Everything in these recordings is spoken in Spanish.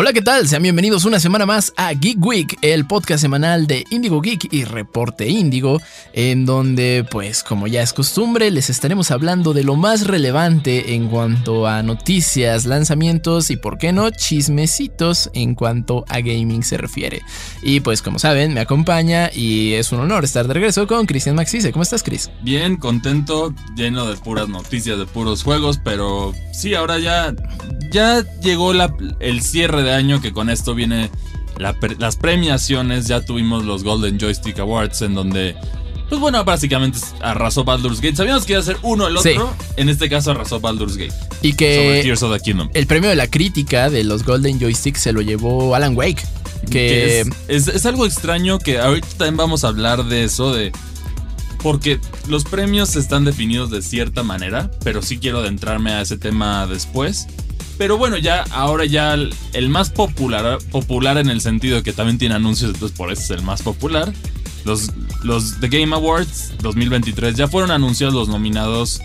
Hola, ¿qué tal? Sean bienvenidos una semana más a Geek Week, el podcast semanal de Indigo Geek y Reporte Indigo, en donde, pues, como ya es costumbre, les estaremos hablando de lo más relevante en cuanto a noticias, lanzamientos y, por qué no, chismecitos en cuanto a gaming se refiere. Y, pues, como saben, me acompaña y es un honor estar de regreso con Cristian Maxice. ¿Cómo estás, Chris? Bien, contento, lleno de puras noticias, de puros juegos, pero sí, ahora ya, ya llegó la, el cierre de año que con esto viene las premiaciones. Ya tuvimos los Golden Joystick Awards en donde, pues bueno, básicamente arrasó Baldur's Gate. Sabíamos que iba a ser uno el otro. En este caso arrasó Baldur's Gate. Y que el premio de la crítica de los Golden Joystick se lo llevó Alan Wake. Que, es, es, algo extraño que ahorita también vamos a hablar de eso, de... Porque los premios están definidos de cierta manera, pero sí quiero adentrarme a ese tema después. Pero bueno, ya ahora ya el, más popular, popular en el sentido que también tiene anuncios, entonces por eso es el más popular. Los, los The Game Awards 2023 ya fueron anunciados los nominados.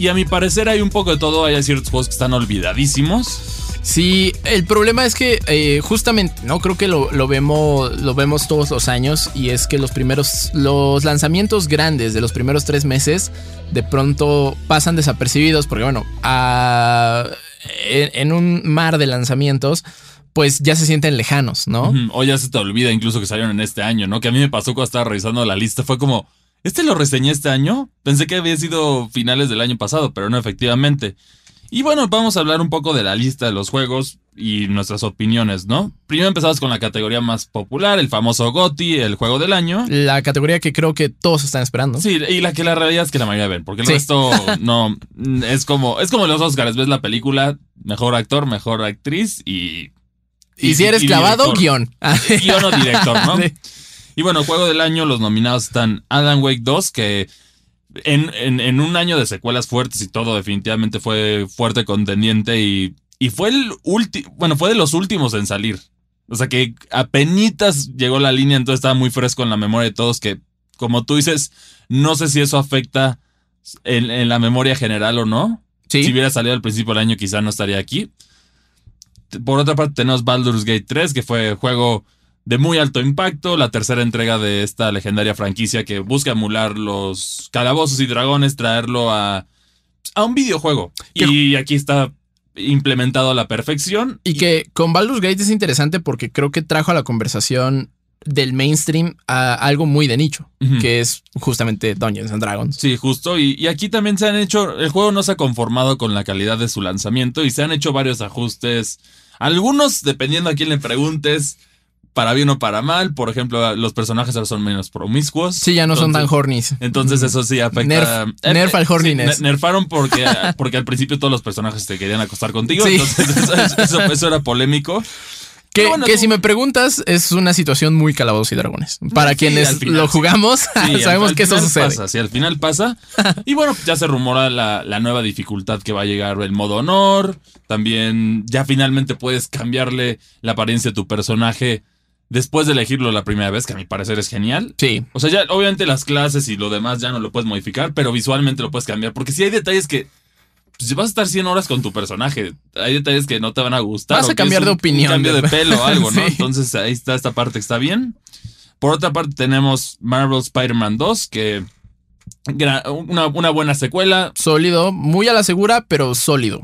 Y a mi parecer hay un poco de todo, hay ciertos juegos que están olvidadísimos. Sí, el problema es que eh, justamente, ¿no? Creo que lo, vemos, lo vemos todos los años y es que los primeros, los lanzamientos grandes de los primeros tres meses de pronto pasan desapercibidos porque bueno, a en, un mar de lanzamientos, pues ya se sienten lejanos, ¿no? O ya se te olvida incluso que salieron en este año, ¿no? Que a mí me pasó cuando estaba revisando la lista, fue como, ¿este lo reseñé este año? Pensé que había sido finales del año pasado, pero no efectivamente. Y bueno, vamos a hablar un poco de la lista de los juegos y nuestras opiniones, ¿no? Primero empezamos con la categoría más popular, el famoso GOTY, el juego del año. La categoría que creo que todos están esperando. Sí, y la que la realidad es que la mayoría ven, porque el resto no es como es como los Oscars, ves la película, mejor actor, mejor actriz y y, si eres clavado, guion. Guión o director, ¿no? Y bueno, juego del año, los nominados están Adam Wake 2, que en, un año de secuelas fuertes y todo, definitivamente fue fuerte contendiente y, y fue el último, bueno, fue de los últimos en salir. O sea que apenas llegó la línea, entonces estaba muy fresco en la memoria de todos que, como tú dices, no sé si eso afecta en, la memoria general o no. Si hubiera salido al principio del año quizá no estaría aquí. Por otra parte tenemos Baldur's Gate 3, que fue juego de muy alto impacto, la tercera entrega de esta legendaria franquicia que busca emular los calabozos y dragones, traerlo a, a un videojuego. Y aquí está implementado a la perfección. Y, que con Baldur's Gate es interesante porque creo que trajo a la conversación del mainstream a algo muy de nicho, que es justamente Dungeons and Dragons. Sí, justo. Y, y, aquí también se han hecho, el juego no se ha conformado con la calidad de su lanzamiento y se han hecho varios ajustes. Algunos, dependiendo a quién le preguntes, para bien o para mal. Por ejemplo, los personajes ahora son menos promiscuos. Sí, ya no son tan hornies. Entonces eso sí afecta. Nerf, eh, nerf al horniness. nerfaron porque, porque al principio todos los personajes te querían acostar contigo. Entonces eso, era polémico. Que, si me preguntas, es una situación muy calabozos y dragones. Para quienes lo jugamos, sabemos que eso sucede. Pasa, sí, al final pasa. y bueno, ya se rumora la, la, nueva dificultad que va a llegar el modo honor. También ya finalmente puedes cambiarle la apariencia de tu personaje después de elegirlo la primera vez, que a mi parecer es genial. Sí. O sea, ya obviamente las clases y lo demás ya no lo puedes modificar, pero visualmente lo puedes cambiar. Porque si hay detalles que. Pues vas a estar 100 horas con tu personaje. Hay detalles que no te van a gustar. Vas a cambiar de opinión. Un cambio de pelo o algo, ¿no? Entonces ahí está esta parte que está bien. Por otra parte, tenemos Marvel Spider-Man 2, que. Una, una, buena secuela. Sólido, muy a la segura, pero sólido.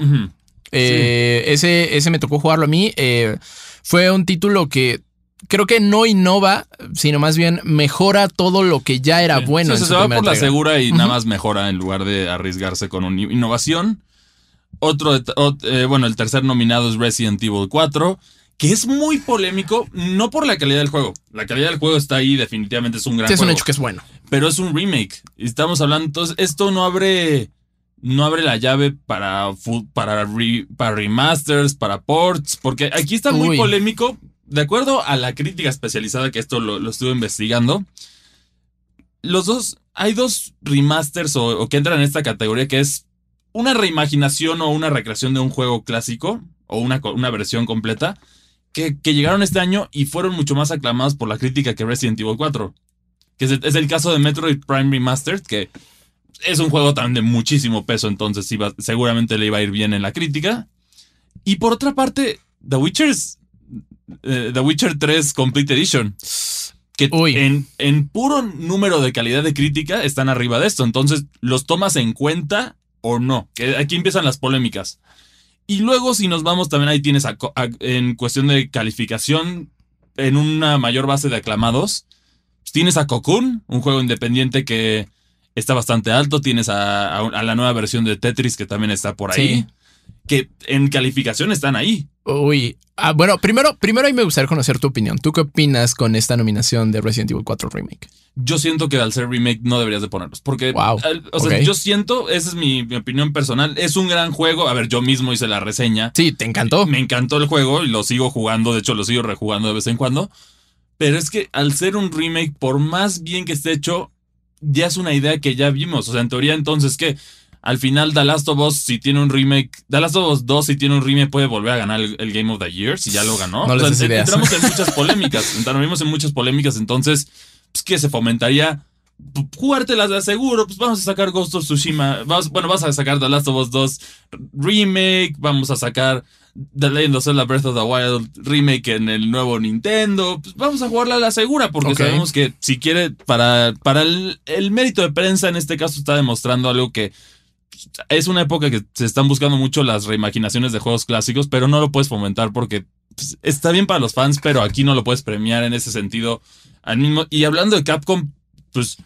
Eh, ese, ese me tocó jugarlo a mí. Eh, fue un título que creo que no innova, sino más bien mejora todo lo que ya era bueno. se va por la segura y nada más mejora en lugar de arriesgarse con una innovación. Otro, eh, bueno, el tercer nominado es Resident Evil 4, que es muy polémico, no por la calidad del juego. La calidad del juego está ahí, definitivamente es un gran sí, es un hecho que es bueno. Pero es un remake. Estamos hablando, entonces, esto no abre no abre la llave para, para, para remasters, para ports, porque aquí está muy polémico de acuerdo a la crítica especializada que esto lo, estuve investigando, los dos, hay dos remasters o, que entran en esta categoría que es una reimaginación o una recreación de un juego clásico o una, una versión completa que, llegaron este año y fueron mucho más aclamados por la crítica que Resident Evil 4. Que es el, caso de Metroid Prime Remastered, que es un juego también de muchísimo peso, entonces seguramente le iba a ir bien en la crítica. Y por otra parte, The Witcher eh, The Witcher 3 Complete Edition. Que en, en, puro número de calidad de crítica están arriba de esto. Entonces, ¿los tomas en cuenta o no? Que aquí empiezan las polémicas. Y luego, si nos vamos, también ahí tienes en cuestión de calificación, en una mayor base de aclamados, pues tienes a Cocoon, un juego independiente que está bastante alto. Tienes a, la nueva versión de Tetris que también está por ahí. Que en calificación están ahí. Uy, ah, bueno, primero, primero ahí me gustaría conocer tu opinión. ¿Tú qué opinas con esta nominación de Resident Evil 4 Remake? Yo siento que al ser remake no deberías de ponerlos. Porque, o sea, yo siento, esa es mi, opinión personal, es un gran juego. A ver, yo mismo hice la reseña. Sí, ¿te encantó? Me encantó el juego y lo sigo jugando. De hecho, lo sigo rejugando de vez en cuando. Pero es que al ser un remake, por más bien que esté hecho, ya es una idea que ya vimos. O sea, en teoría, entonces, ¿qué? Al final, The Last of Us, si tiene un remake, The Last of Us 2, si tiene un remake, puede volver a ganar el, Game of the Year, si ya lo ganó. No o sea, entramos en muchas polémicas. entramos en muchas polémicas, entonces, pues que se fomentaría jugártelas de seguro, pues vamos a sacar Ghost of Tsushima, bueno, vas a sacar The Last of Us 2 remake, vamos a sacar The Legend of Zelda Breath of the Wild remake en el nuevo Nintendo, pues vamos a jugarla a la segura porque sabemos que si quiere, para, para el, mérito de prensa en este caso está demostrando algo que es una época que se están buscando mucho las reimaginaciones de juegos clásicos, pero no lo puedes fomentar porque pues, está bien para los fans, pero aquí no lo puedes premiar en ese sentido. Al mismo, y hablando de Capcom, pues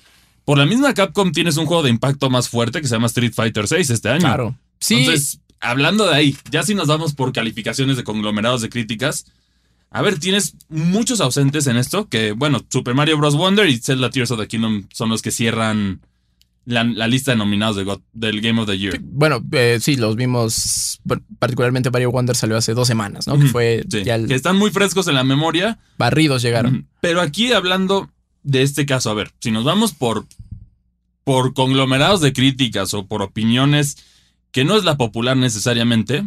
por la misma Capcom tienes un juego de impacto más fuerte que se llama Street Fighter VI este año. Claro. Sí. Entonces, hablando de ahí, ya si nos vamos por calificaciones de conglomerados de críticas, a ver, tienes muchos ausentes en esto, que bueno, Super Mario Bros. Wonder y Zelda Tears of the Kingdom son los que cierran la, lista de nominados del Game of the Year. Bueno, eh, sí, los vimos, particularmente Mario Wonder salió hace dos semanas, ¿no? Que fue Que están muy frescos en la memoria. Barridos llegaron. Pero aquí hablando de este caso, a ver, si nos vamos por, por conglomerados de críticas o por opiniones que no es la popular necesariamente,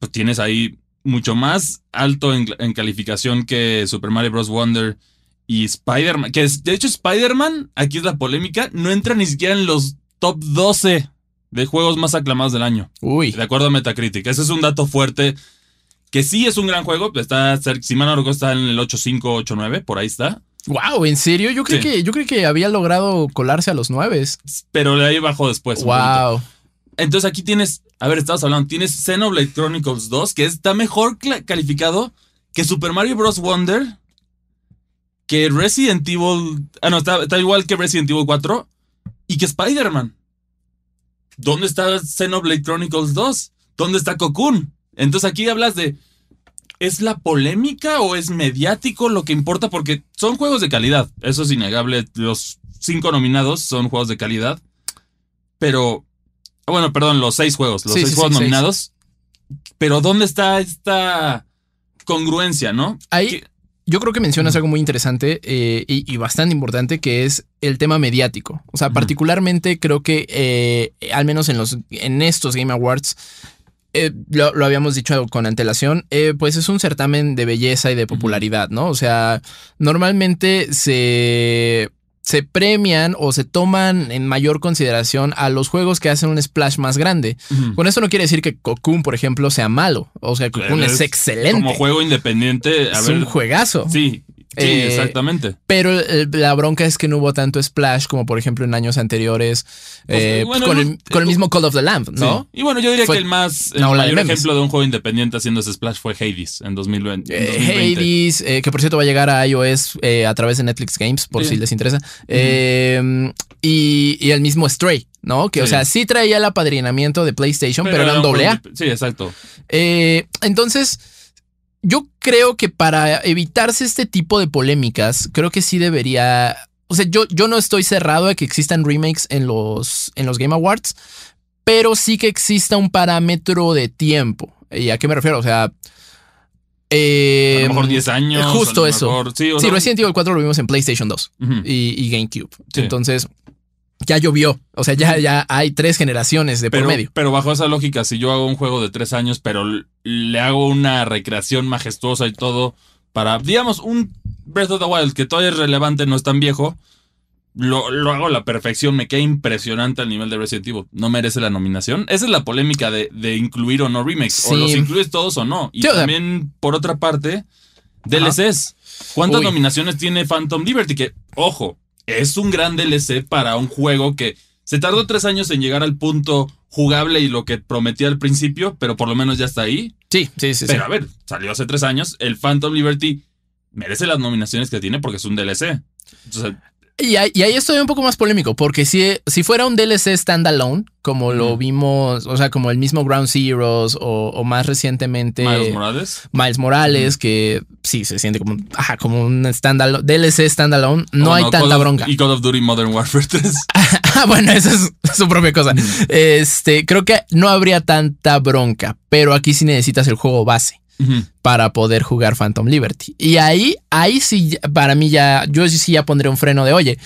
pues tienes ahí mucho más alto en, calificación que Super Mario Bros. Wonder y Spider-Man. Que de hecho Spider-Man, aquí es la polémica, no entra ni siquiera en los top 12 de juegos más aclamados del año. Uy. De acuerdo a Metacritic. Ese es un dato fuerte. Que sí es un gran juego. Está, si mal no recuerdo, está en el 8.5, 8.9, por ahí está. Wow, ¿en serio? Yo creí que yo creo que había logrado colarse a los nueve. Pero de ahí bajó después. Wow. Entonces aquí tienes, a ver, estabas hablando, tienes Xenoblade Chronicles 2, que está mejor calificado que Super Mario Bros. Wonder, que Resident Evil, ah, no, está, está igual que Resident Evil 4 y que Spider-Man. ¿Dónde está Xenoblade Chronicles 2? ¿Dónde está Cocoon? Entonces aquí hablas de ¿Es la polémica o es mediático lo que importa? Porque son juegos de calidad, eso es innegable. Los cinco nominados son juegos de calidad. Pero, bueno, perdón, los seis juegos, los seis juegos nominados. Pero ¿dónde está esta congruencia, no? Ahí, yo creo que mencionas algo muy interesante eh, y, bastante importante, que es el tema mediático. O sea, particularmente creo que, eh, al menos en, los, en estos Game Awards, eh, lo, habíamos dicho con antelación, eh, pues es un certamen de belleza y de popularidad, ¿no? O sea, normalmente se, se premian o se toman en mayor consideración a los juegos que hacen un splash más grande. Con eso no quiere decir que Cocoon, por ejemplo, sea malo. O sea, Cocoon es, excelente. Como juego independiente, es un juegazo. Sí, Sí, eh, exactamente. Pero la bronca es que no hubo tanto splash como por ejemplo en años anteriores pues, eh, pues, con, el, mismo Call of the Lamb, ¿no? Y bueno, yo diría que el más el mayor ejemplo de un juego independiente haciendo ese splash fue Hades en 2020. Eh, Hades, que por cierto va a llegar a iOS a través de Netflix Games, por si les interesa. y, el mismo Stray, ¿no? Que, o sea, sí traía el apadrinamiento de PlayStation, pero, era un doble A. Sí, exacto. entonces yo creo que para evitarse este tipo de polémicas, creo que sí debería. O sea, yo, yo no estoy cerrado a que existan remakes en los, en los Game Awards, pero sí que exista un parámetro de tiempo. ¿Y a qué me refiero? O sea. Eh, a lo mejor 10 años. Justo eso. sí, Resident Evil 4 lo vimos en PlayStation 2 y, GameCube. Entonces, ya llovió. O sea, ya, ya hay tres generaciones de pero, por medio. Pero bajo esa lógica, si yo hago un juego de tres años, pero le hago una recreación majestuosa y todo para, digamos, un Breath of the Wild que todavía es relevante, no es tan viejo, lo, hago a la perfección, me queda impresionante al nivel de Resident Evil. ¿No merece la nominación? Esa es la polémica de, incluir o no remakes. O los incluyes todos o no. Y también, por otra parte, DLCs. ¿Cuántas nominaciones tiene Phantom Liberty? Que, ojo, es un gran DLC para un juego que se tardó tres años en llegar al punto jugable y lo que prometía al principio, pero por lo menos ya está ahí. Sí, sí, sí. Pero a ver, salió hace tres años. El Phantom Liberty merece las nominaciones que tiene porque es un DLC. Entonces, y ahí, estoy un poco más polémico, porque si, si fuera un DLC standalone, como lo vimos, o sea, como el mismo Ground Zeroes o, más recientemente Miles Morales. Miles Morales, que sí se siente como, como un standalone, DLC standalone, no hay tanta bronca. Y Call of Duty Modern Warfare 3. ah, bueno, esa es su propia cosa. Este, creo que no habría tanta bronca, pero aquí sí necesitas el juego base para poder jugar Phantom Liberty. Y ahí, ahí sí, para mí ya, yo sí ya pondré un freno de, oye,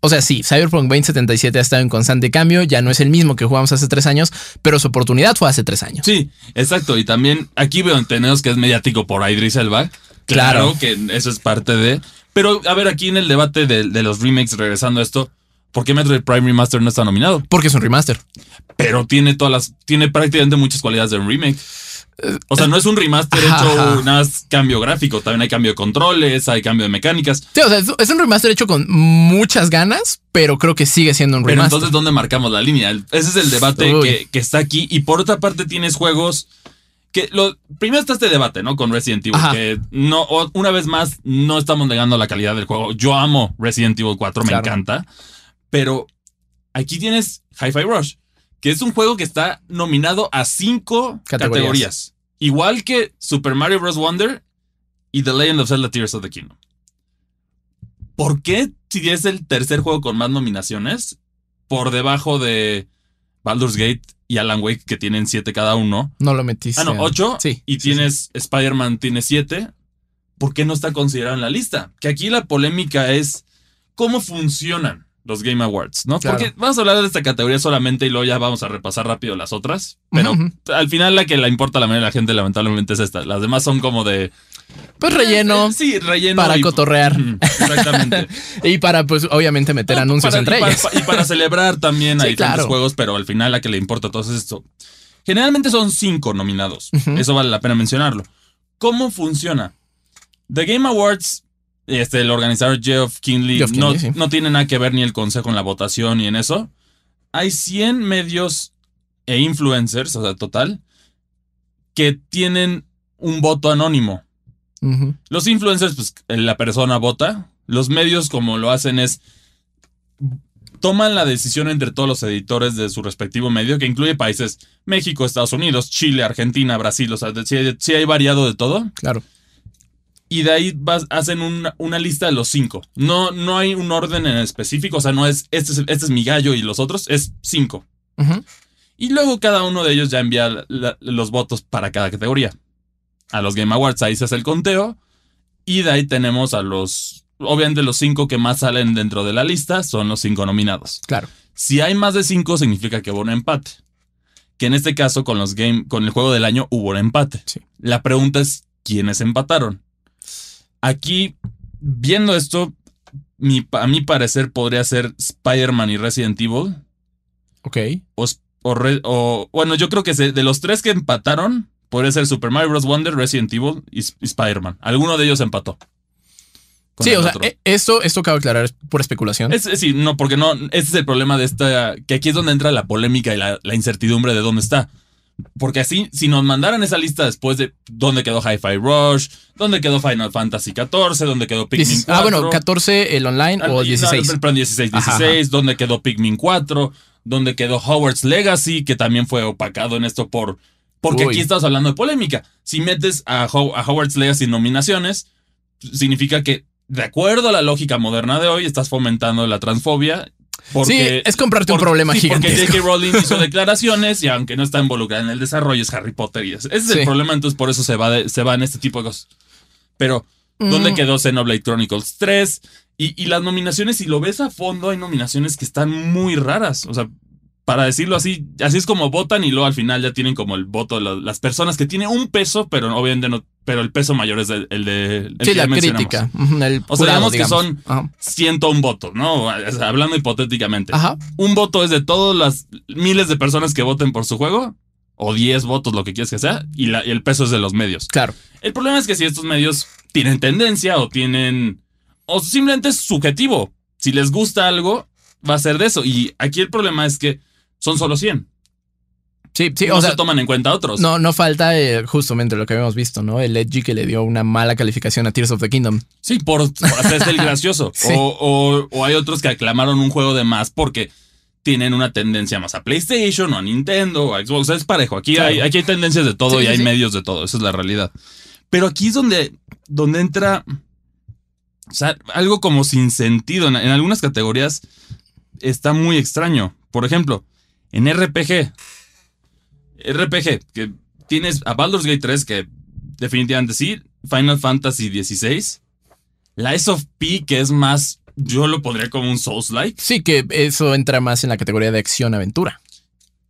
o sea, sí, Cyberpunk 2077 ha estado en constante cambio, ya no es el mismo que jugamos hace tres años, pero su oportunidad fue hace tres años. Sí, exacto. Y también aquí veo tenemos que es mediático por Idris Elba. Claro, que eso es parte de. Pero a ver, aquí en el debate de, de los remakes, regresando a esto, ¿por qué Metroid Prime Remaster no está nominado? Porque es un remaster. Pero tiene todas las. Tiene prácticamente muchas cualidades de un remake. O sea, no es un remaster hecho nada cambio gráfico, también hay cambio de controles, hay cambio de mecánicas. Sí, o sea, es un remaster hecho con muchas ganas, pero creo que sigue siendo un remaster. Pero entonces, ¿dónde marcamos la línea? Ese es el debate que, está aquí. Y por otra parte, tienes juegos que lo primero está este debate, ¿no? Con Resident Evil, que no, una vez más, no estamos negando la calidad del juego. Yo amo Resident Evil 4, me encanta. Pero aquí tienes Hi-Fi Rush que es un juego que está nominado a cinco categorías. Igual que Super Mario Bros. Wonder y The Legend of Zelda Tears of the Kingdom. ¿Por qué si es el tercer juego con más nominaciones por debajo de Baldur's Gate y Alan Wake que tienen siete cada uno? No lo metiste. Ah, no, ocho. Sí. Y tienes Spider-Man tiene siete. ¿Por qué no está considerado en la lista? Que aquí la polémica es cómo funcionan los Game Awards, ¿no? Porque vamos a hablar de esta categoría solamente y luego ya vamos a repasar rápido las otras. Pero al final la que la importa la mayoría de la gente lamentablemente es esta. Las demás son como de... Pues relleno. Eh, sí, relleno. Para cotorrear. exactamente. y para, pues, obviamente meter anuncios entre ellos. y para celebrar también hay diferentes juegos, pero al final la que le importa todo es esto. Generalmente son cinco nominados. Eso vale la pena mencionarlo. ¿Cómo funciona? The Game Awards este, el organizador Geoff Kinley, no, tiene nada que ver ni el consejo en la votación ni en eso. Hay 100 medios e influencers, o sea, total, que tienen un voto anónimo. Los influencers, pues la persona vota. Los medios, como lo hacen, es toman la decisión entre todos los editores de su respectivo medio, que incluye países México, Estados Unidos, Chile, Argentina, Brasil, o sea, si hay variado de todo. Claro y de ahí vas, hacen una, lista de los cinco. No, no hay un orden en específico, o sea, no es este, es este es mi gallo y los otros, es cinco. Y luego cada uno de ellos ya envía los votos para cada categoría. A los Game Awards ahí se hace el conteo y de ahí tenemos a los, obviamente los cinco que más salen dentro de la lista son los cinco nominados. Claro. Si hay más de cinco significa que hubo un empate. Que en este caso con los game, con el juego del año hubo un empate. La pregunta es quiénes empataron. Aquí, viendo esto, a mi parecer podría ser Spider-Man y Resident Evil. Ok. O, bueno, yo creo que de los tres que empataron, podría ser Super Mario Bros. Wonder, Resident Evil y, Spider-Man. Alguno de ellos empató. Sí, o sea, e, esto, esto cabe aclarar por especulación. sí, no, porque no, ese es el problema de esta, que aquí es donde entra la polémica y la incertidumbre de dónde está. Porque así, si nos mandaran esa lista después de dónde quedó Hi-Fi Rush, dónde quedó Final Fantasy XIV, dónde quedó Pikmin 4. Ah, bueno, 14 el online o 16. No, 16, 16, dónde quedó Pikmin 4, dónde quedó Howard's Legacy, que también fue opacado en esto por. Porque aquí estamos hablando de polémica. Si metes a, a Howard's Legacy nominaciones, significa que, de acuerdo a la lógica moderna de hoy, estás fomentando la transfobia sí, es comprarte un problema sí, Porque J.K. Rowling hizo declaraciones y aunque no está involucrada en el desarrollo es Harry Potter y ese, es el problema, entonces por eso se va, se va en este tipo de cosas. Pero, ¿dónde mm. quedó Xenoblade Chronicles 3? Y, y las nominaciones, si lo ves a fondo, hay nominaciones que están muy raras. O sea, para decirlo así, así es como votan y luego al final ya tienen como el voto de las personas que tienen un peso, pero obviamente no, pero el peso mayor es el, de... El sí, la crítica. o sea, digamos, que son 101 votos, ¿no? hablando hipotéticamente. Ajá. Un voto es de todas las miles de personas que voten por su juego, o 10 votos, lo que quieras que sea, y, la, y el peso es de los medios. Claro. El problema es que si estos medios tienen tendencia o tienen... o simplemente es subjetivo. Si les gusta algo, va a ser de eso. Y aquí el problema es que son solo 100. Sí, sí, no o se toman en cuenta otros. No, no falta eh, justamente lo que habíamos visto, ¿no? El Edgy que le dio una mala calificación a Tears of the Kingdom. Sí, por, hacerse el gracioso. o, hay otros que aclamaron un juego de más porque tienen una tendencia más a PlayStation o a Nintendo o a Xbox. Es parejo. Aquí, hay, aquí hay tendencias de todo y hay medios de todo. Esa es la realidad. Pero aquí es donde, donde entra o sea, algo como sin sentido. en algunas categorías está muy extraño. Por ejemplo, en RPG. RPG, que tienes a Baldur's Gate 3, que definitivamente sí. Final Fantasy XVI. Lies of P, que es más. Yo lo pondría como un Souls-like. Sí, que eso entra más en la categoría de acción-aventura.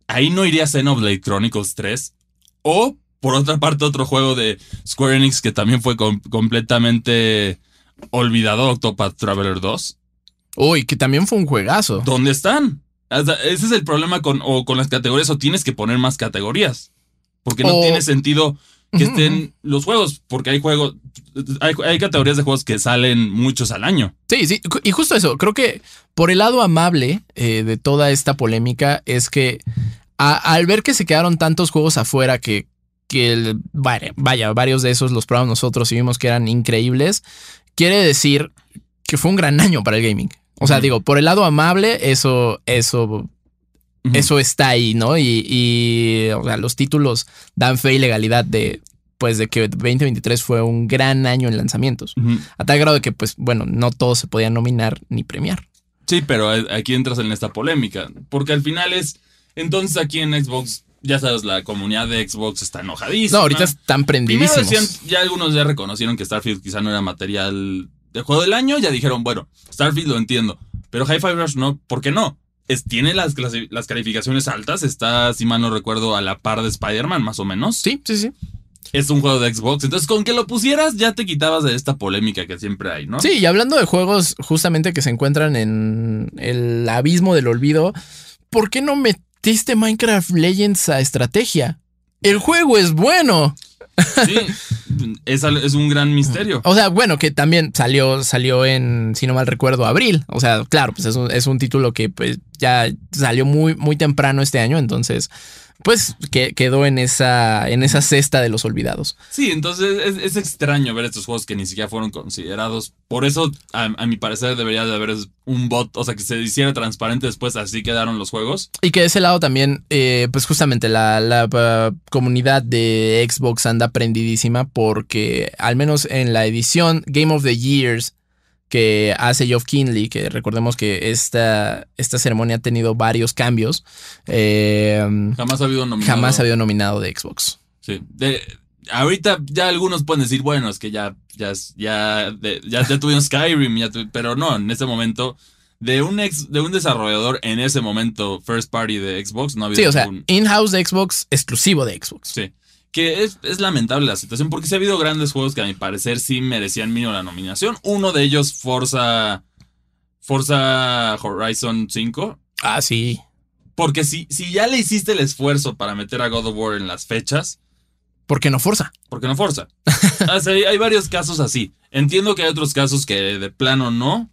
Ahí no iría Xenoblade Chronicles 3. O, por otra parte, otro juego de Square Enix que también fue completamente olvidado, Octopath Traveler 2. Uy, que también fue un juegazo. ¿Dónde están? Ese es el problema con, o con las categorías, o tienes que poner más categorías. Porque no tiene sentido que estén los juegos, porque hay juegos, hay, categorías de juegos que salen muchos al año. Sí, sí, y justo eso, creo que por el lado amable eh, de toda esta polémica es que al ver que se quedaron tantos juegos afuera que, que vaya, vaya, varios de esos los probamos nosotros y vimos que eran increíbles, quiere decir que fue un gran año para el gaming. O sea, digo, por el lado amable, eso, eso, eso está ahí, ¿no? Y, o sea, los títulos dan fe y legalidad de, pues, de que 2023 fue un gran año en lanzamientos. A tal grado de que, pues, bueno, no todos se podían nominar ni premiar. Sí, pero aquí entras en esta polémica, porque al final es, entonces aquí en Xbox ya sabes, la comunidad de Xbox está enojadísima. No, ahorita están prendidísimos. ya algunos ya reconocieron que Starfield quizá no era material el juego del año, ya dijeron, bueno, Starfield lo entiendo, pero Hi-Fi Rush no, ¿por qué no? Es, tiene las, las calificaciones altas, está, si mal no recuerdo, a la par de Spider-Man, más o menos. Sí, sí, sí. Es un juego de Xbox, entonces con que lo pusieras ya te quitabas de esta polémica que siempre hay, ¿no? Sí, y hablando de juegos justamente que se encuentran en el abismo del olvido, ¿por qué no metiste Minecraft Legends a estrategia? El juego es bueno. Sí, es, es, un gran misterio. O sea, bueno, que también salió, salió en, si no mal recuerdo, abril. O sea, claro, pues es un, es un título que pues ya salió muy, muy temprano este año, entonces pues que quedó en esa, en esa cesta de los olvidados. Sí, entonces es, extraño ver estos juegos que ni siquiera fueron considerados. Por eso, a, mi parecer, debería de haber un bot, o sea, que se hiciera transparente después, así quedaron los juegos. Y que de ese lado también, eh, pues justamente la, la uh, comunidad de Xbox anda prendidísima porque al menos en la edición Game of the Years que hace Geoff Kinley, que recordemos que esta, esta ceremonia ha tenido varios cambios. Eh, jamás ha habido nominado. Jamás ha habido nominado de Xbox. Sí. ahorita ya algunos pueden decir, bueno, es que ya, ya, ya, ya, tuvieron Skyrim, pero no, en ese momento. De un, ex, de un desarrollador en ese momento, first party de Xbox, no había. Sí, o sea, in-house de Xbox, exclusivo de Xbox. Sí. Que es, lamentable la situación porque se ha habido grandes juegos que a mi parecer sí merecían mínimo la nominación. Uno de ellos, Forza, Forza Horizon 5. Ah, sí. Porque si, si ya le hiciste el esfuerzo para meter a God of War en las fechas. ¿Por qué no Forza? ¿Por qué no Forza? Hay, hay varios casos así. Entiendo que hay otros casos que de plano no.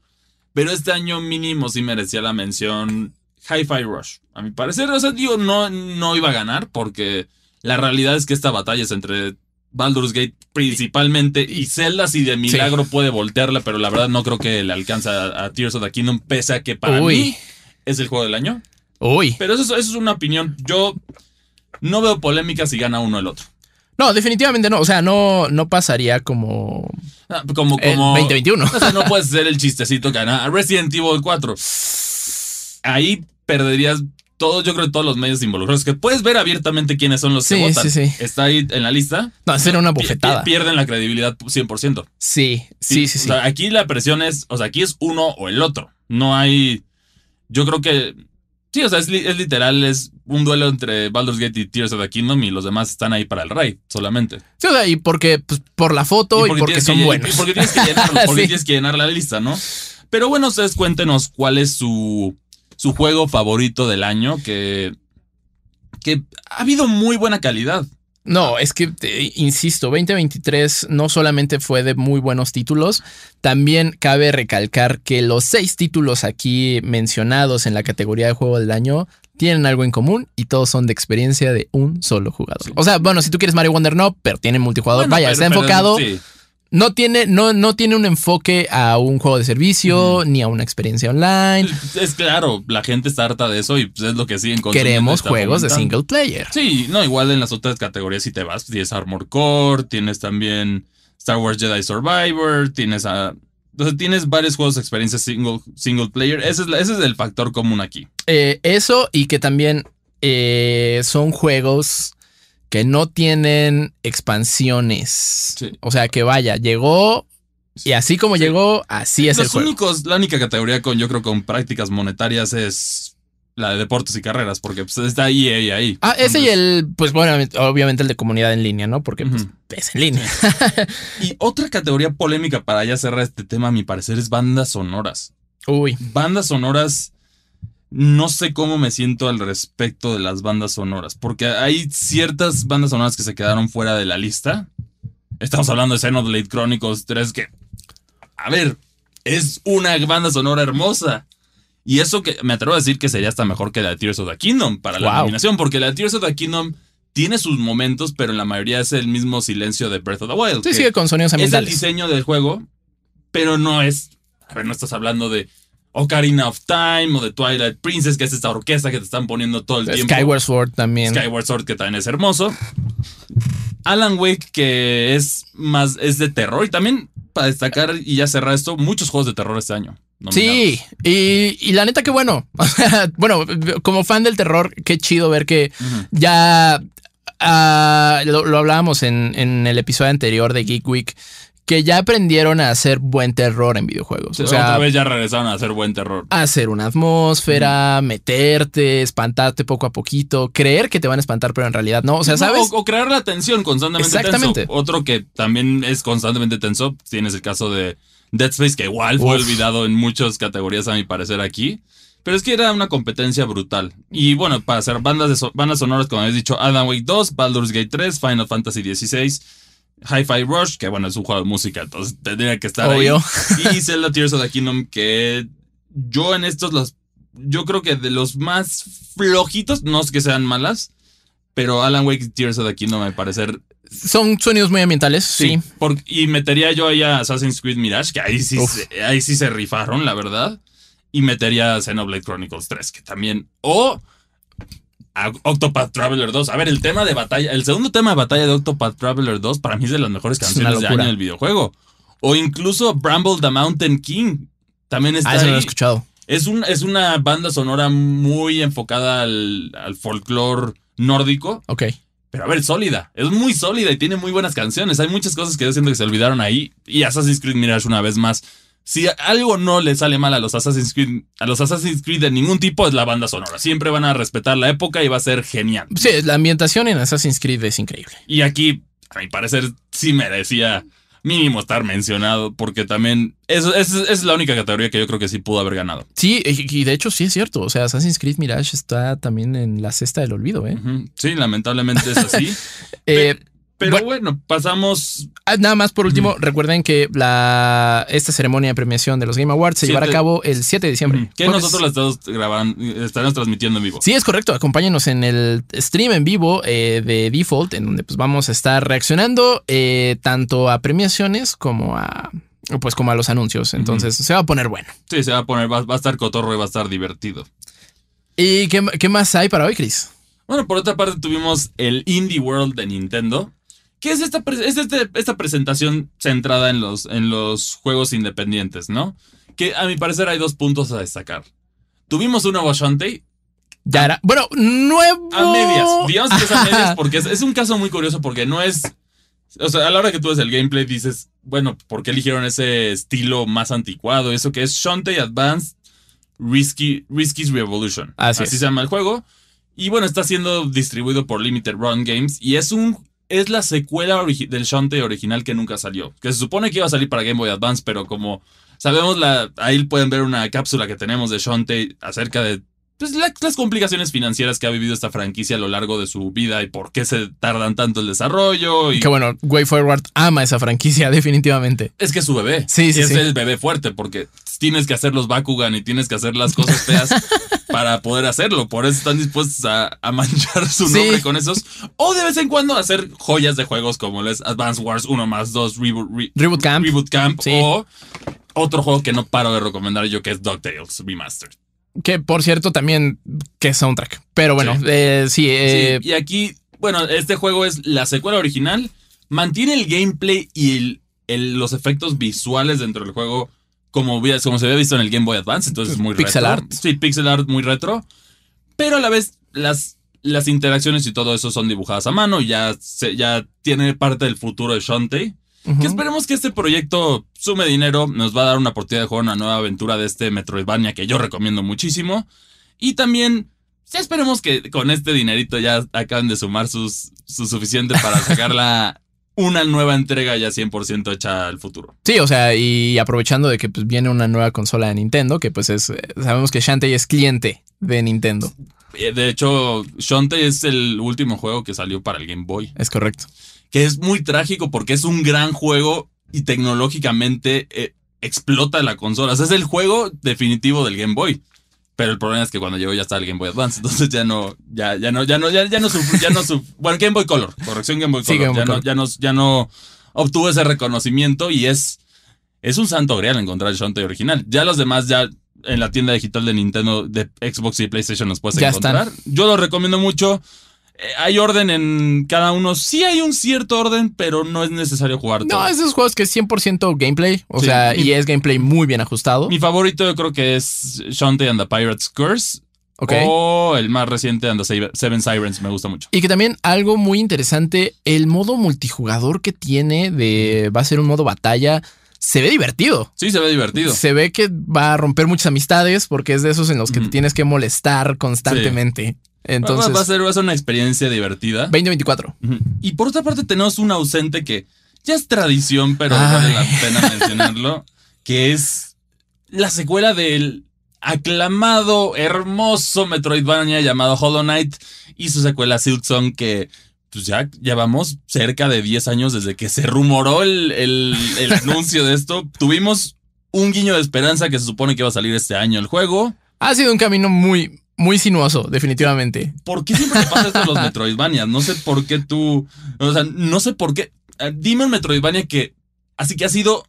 Pero este año mínimo sí merecía la mención Hi-Fi Rush. A mi parecer, o sea, digo, no, no iba a ganar porque la realidad es que esta batalla es entre Baldur's Gate principalmente y Zelda si de milagro puede voltearla, pero la verdad no creo que le alcance a, Tears of the Kingdom, pese a que para mí es el juego del año. Uy. Pero eso, es una opinión. Yo no veo polémica si gana uno el otro. No, definitivamente no. O sea, no, no pasaría como. Ah, como, como. 2021. O sea, no puedes hacer el chistecito que gana Resident Evil 4. Ahí perderías todos, yo creo que todos los medios involucrados, que puedes ver abiertamente quiénes son los que votan. Está ahí en la lista. No, era una bofetada. Pierden la credibilidad 100%. Sí, sí, sí, sí. aquí la presión es, o sea, aquí es uno o el otro. No hay, yo creo que, sí, o sea, es, literal, es un duelo entre Baldur's Gate y Tears of the Kingdom y los demás están ahí para el rey, solamente. Sí, o sea, y porque, pues, por la foto y porque, son buenos. Y porque tienes que porque tienes que llenar la lista, ¿no? Pero bueno, ustedes cuéntenos cuál es su su juego favorito del año, que, que ha habido muy buena calidad. No, es que, insisto, 2023 no solamente fue de muy buenos títulos, también cabe recalcar que los seis títulos aquí mencionados en la categoría de juego del año tienen algo en común y todos son de experiencia de un solo jugador. O sea, bueno, si tú quieres Mario Wonder no, pero tiene multijugador, vaya, está enfocado no tiene, no, no tiene un enfoque a un juego de servicio ni a una experiencia online. Es claro, la gente está harta de eso y pues, es lo que siguen consumiendo. Queremos juegos de single player. Sí, no, igual en las otras categorías si te vas, tienes Armor Core, tienes también Star Wars Jedi Survivor, tienes a... Entonces tienes varios juegos de experiencia single, single player. Ese es, ese es el factor común aquí. Eh, eso y que también eh, son juegos que no tienen expansiones. O sea, que vaya, llegó y así como llegó, así es el juego. Únicos, la única categoría con, yo creo, con prácticas monetarias es la de deportes y carreras, porque pues, está ahí y ahí. Ah, ese y el, pues bueno, obviamente el de comunidad en línea, ¿no? Porque pues, es en línea. y otra categoría polémica para ya cerrar este tema, a mi parecer, es bandas sonoras. Uy. Bandas sonoras no sé cómo me siento al respecto de las bandas sonoras, porque hay ciertas bandas sonoras que se quedaron fuera de la lista. Estamos hablando de Xenoblade Chronicles 3, que, a ver, es una banda sonora hermosa. Y eso que me atrevo a decir que sería hasta mejor que la de Tears of the Kingdom para la nominación, porque la de Tears of the Kingdom tiene sus momentos, pero en la mayoría es el mismo silencio de Breath of the Wild. Sí, sigue con sonidos ambientales. Es el diseño del juego, pero no es. A ver, no estás hablando de Ocarina of Time o de Twilight Princess, que es esta orquesta que te están poniendo todo el tiempo. Skyward Sword también. Skyward Sword, que también es hermoso. Alan Wake, que es más, es de terror. Y también, para destacar y ya cerrar esto, muchos juegos de terror este año. Sí, y, la neta que bueno. bueno, como fan del terror, qué chido ver que ya ah, lo, hablábamos en, en, el episodio anterior de Geek Week que ya aprendieron a hacer buen terror en videojuegos. o sea, otra vez ya regresaron a hacer buen terror. Hacer una atmósfera, meterte, espantarte poco a poquito, creer que te van a espantar, pero en realidad no. O sea, ¿sabes? O, crear la tensión constantemente Exactamente. Otro que también es constantemente tenso, tienes el caso de Dead Space, que igual fue olvidado en muchas categorías, a mi parecer, aquí. Pero es que era una competencia brutal. Y bueno, para hacer bandas, de bandas sonoras, como habéis dicho, Adam Wake 2, Baldur's Gate 3, Final Fantasy XVI. Hi-Fi Rush, que bueno, es un juego de música, entonces tendría que estar Obvio. ahí. Y Zelda Tears of the Kingdom, que yo en estos los. Yo creo que de los más flojitos, no es que sean malas, pero Alan Wake y Tears of the Kingdom me parecer. Son sonidos muy ambientales, sí. y metería yo ahí a Assassin's Creed Mirage, que ahí sí, se, ahí sí se rifaron, la verdad. Y metería a Xenoblade Chronicles 3, que también. O Octopath Traveler 2. A ver, el tema de batalla, el segundo tema de batalla de Octopath Traveler 2 para mí es de las mejores canciones de año en el videojuego. O incluso Bramble the Mountain King. También está. Ah, eso lo he escuchado. Es, un, es una banda sonora muy enfocada al, al folclore nórdico. Ok. Pero a ver, sólida. Es muy sólida y tiene muy buenas canciones. Hay muchas cosas que yo siento que se olvidaron ahí. Y Assassin's Creed Mirage una vez más si algo no le sale mal a los Assassin's Creed, a los Assassin's Creed de ningún tipo es la banda sonora. Siempre van a respetar la época y va a ser genial. Sí, la ambientación en Assassin's Creed es increíble. Y aquí, a mi parecer, sí merecía mínimo estar mencionado, porque también eso, es, la única categoría que yo creo que sí pudo haber ganado. Sí, y de hecho sí es cierto. O sea, Assassin's Creed Mirage está también en la cesta del olvido, ¿eh? Sí, lamentablemente es así. eh, pero bueno, pasamos. Ah, nada más por último, recuerden que la, esta ceremonia de premiación de los Game Awards se llevará a cabo el 7 de diciembre. Que nosotros la estamos grabando, estaremos transmitiendo en vivo. Sí, es correcto. Acompáñenos en el stream en vivo eh, de Default, en donde pues vamos a estar reaccionando eh, tanto a premiaciones como a pues como a los anuncios. Entonces se va a poner bueno. Sí, se va a poner, va, a estar cotorro y va a estar divertido. ¿Y qué, qué más hay para hoy, Chris? Bueno, por otra parte tuvimos el Indie World de Nintendo. ¿Qué es esta, este, esta presentación centrada en los, en los juegos independientes, no? Que a mi parecer hay dos puntos a destacar. Tuvimos un nuevo Shantae Ya era. Bueno, nuevo. A medias. Digamos que es a medias porque es, es un caso muy curioso porque no es. O sea, a la hora que tú ves el gameplay dices, bueno, ¿por qué eligieron ese estilo más anticuado? Eso que es Shantae Advanced Risky, Risky's Revolution. Así, Así es. se llama el juego. Y bueno, está siendo distribuido por Limited Run Games y es un es la secuela del Shantae original que nunca salió. Que se supone que iba a salir para Game Boy Advance, pero como sabemos, la, ahí pueden ver una cápsula que tenemos de Shantae acerca de pues, la- las complicaciones financieras que ha vivido esta franquicia a lo largo de su vida y por qué se tardan tanto el desarrollo. Y Que bueno, Way Forward ama esa franquicia, definitivamente. es que es su bebé. Sí, sí, es sí. el bebé fuerte porque tienes que hacer los Bakugan y tienes que hacer las cosas feas para poder hacerlo. Por eso están dispuestos a, a manchar su Sí. nombre con esos. O de vez en cuando hacer joyas de juegos como les Advance Wars 1 más 2 Reboot, Re- Reboot Camp. Reboot Camp Sí. o otro juego que no paro de recomendar yo que es DuckTales Remastered. Que por cierto también que es soundtrack. Pero bueno, Sí. eh, sí, eh, Sí, y aquí, bueno, este juego es la secuela original. Mantiene el gameplay y el- el- los efectos visuales dentro del juego como, como se había visto en el Game Boy Advance. Entonces es muy Pixel retro. art. Sí, pixel art muy retro. Pero a la vez las, las interacciones y todo eso son dibujadas a mano. y Ya, se, ya tiene parte del futuro de Shantae. Que esperemos que este proyecto sume dinero, nos va a dar una oportunidad de jugar una nueva aventura de este Metroidvania que yo recomiendo muchísimo. Y también, esperemos que con este dinerito ya acaben de sumar sus, su suficiente para sacarla una nueva entrega ya 100% hecha al futuro. Sí, o sea, y aprovechando de que pues, viene una nueva consola de Nintendo, que pues es, sabemos que Shantae es cliente de Nintendo, Eh, De hecho, Shantae es el último juego que salió para el Game Boy. es correcto. Que es muy trágico porque es un gran juego y tecnológicamente eh, explota la consola. O sea, es el juego definitivo del Game Boy. Pero el problema es que cuando llegó ya está el Game Boy Advance, entonces ya no, ya, ya no, ya no, ya, ya no sufrió, ya no bueno, Game Boy Color, corrección Game Boy Sí, Color, Game Boy ya, no, ya no, ya no obtuvo ese reconocimiento y es, es un santo grial encontrar el Shantae original. Ya los demás ya en la tienda digital de Nintendo, de Xbox y PlayStation los puedes Ya encontrar. Yo lo recomiendo mucho. Eh, hay orden en cada uno. Sí hay un cierto orden, pero no es necesario jugar todo. No, esos juegos que es 100% gameplay, o Sí, sea, mi- y es gameplay muy bien ajustado. Mi favorito yo creo que es Shantae and the Pirate's Curse. Ok. O el más reciente and the Seven Sirens. Me gusta mucho. Y que también algo muy interesante, el modo multijugador que tiene de va a ser un modo batalla, se ve divertido. Sí, se ve divertido. Se ve que va a romper muchas amistades porque es de esos en los que te tienes que molestar constantemente. Entonces, va, va a ser, va a ser una experiencia divertida. 2024. Ujú. Y por otra parte tenemos un ausente que ya es tradición, pero Ay. vale la pena mencionarlo, que es la secuela del aclamado, hermoso Metroidvania llamado Hollow Knight y su secuela Silksong que pues ya llevamos cerca de 10 años desde que se rumoró el, el- el anuncio de esto. Tuvimos un guiño de esperanza que se supone que iba a salir este año el juego. Ha sido un camino muy, muy sinuoso, definitivamente. ¿Por qué siempre te pasa esto en los Metroidvanias? No sé por qué tú. O sea, no sé por qué. eh, Dime un Metroidvania que. Así que ha sido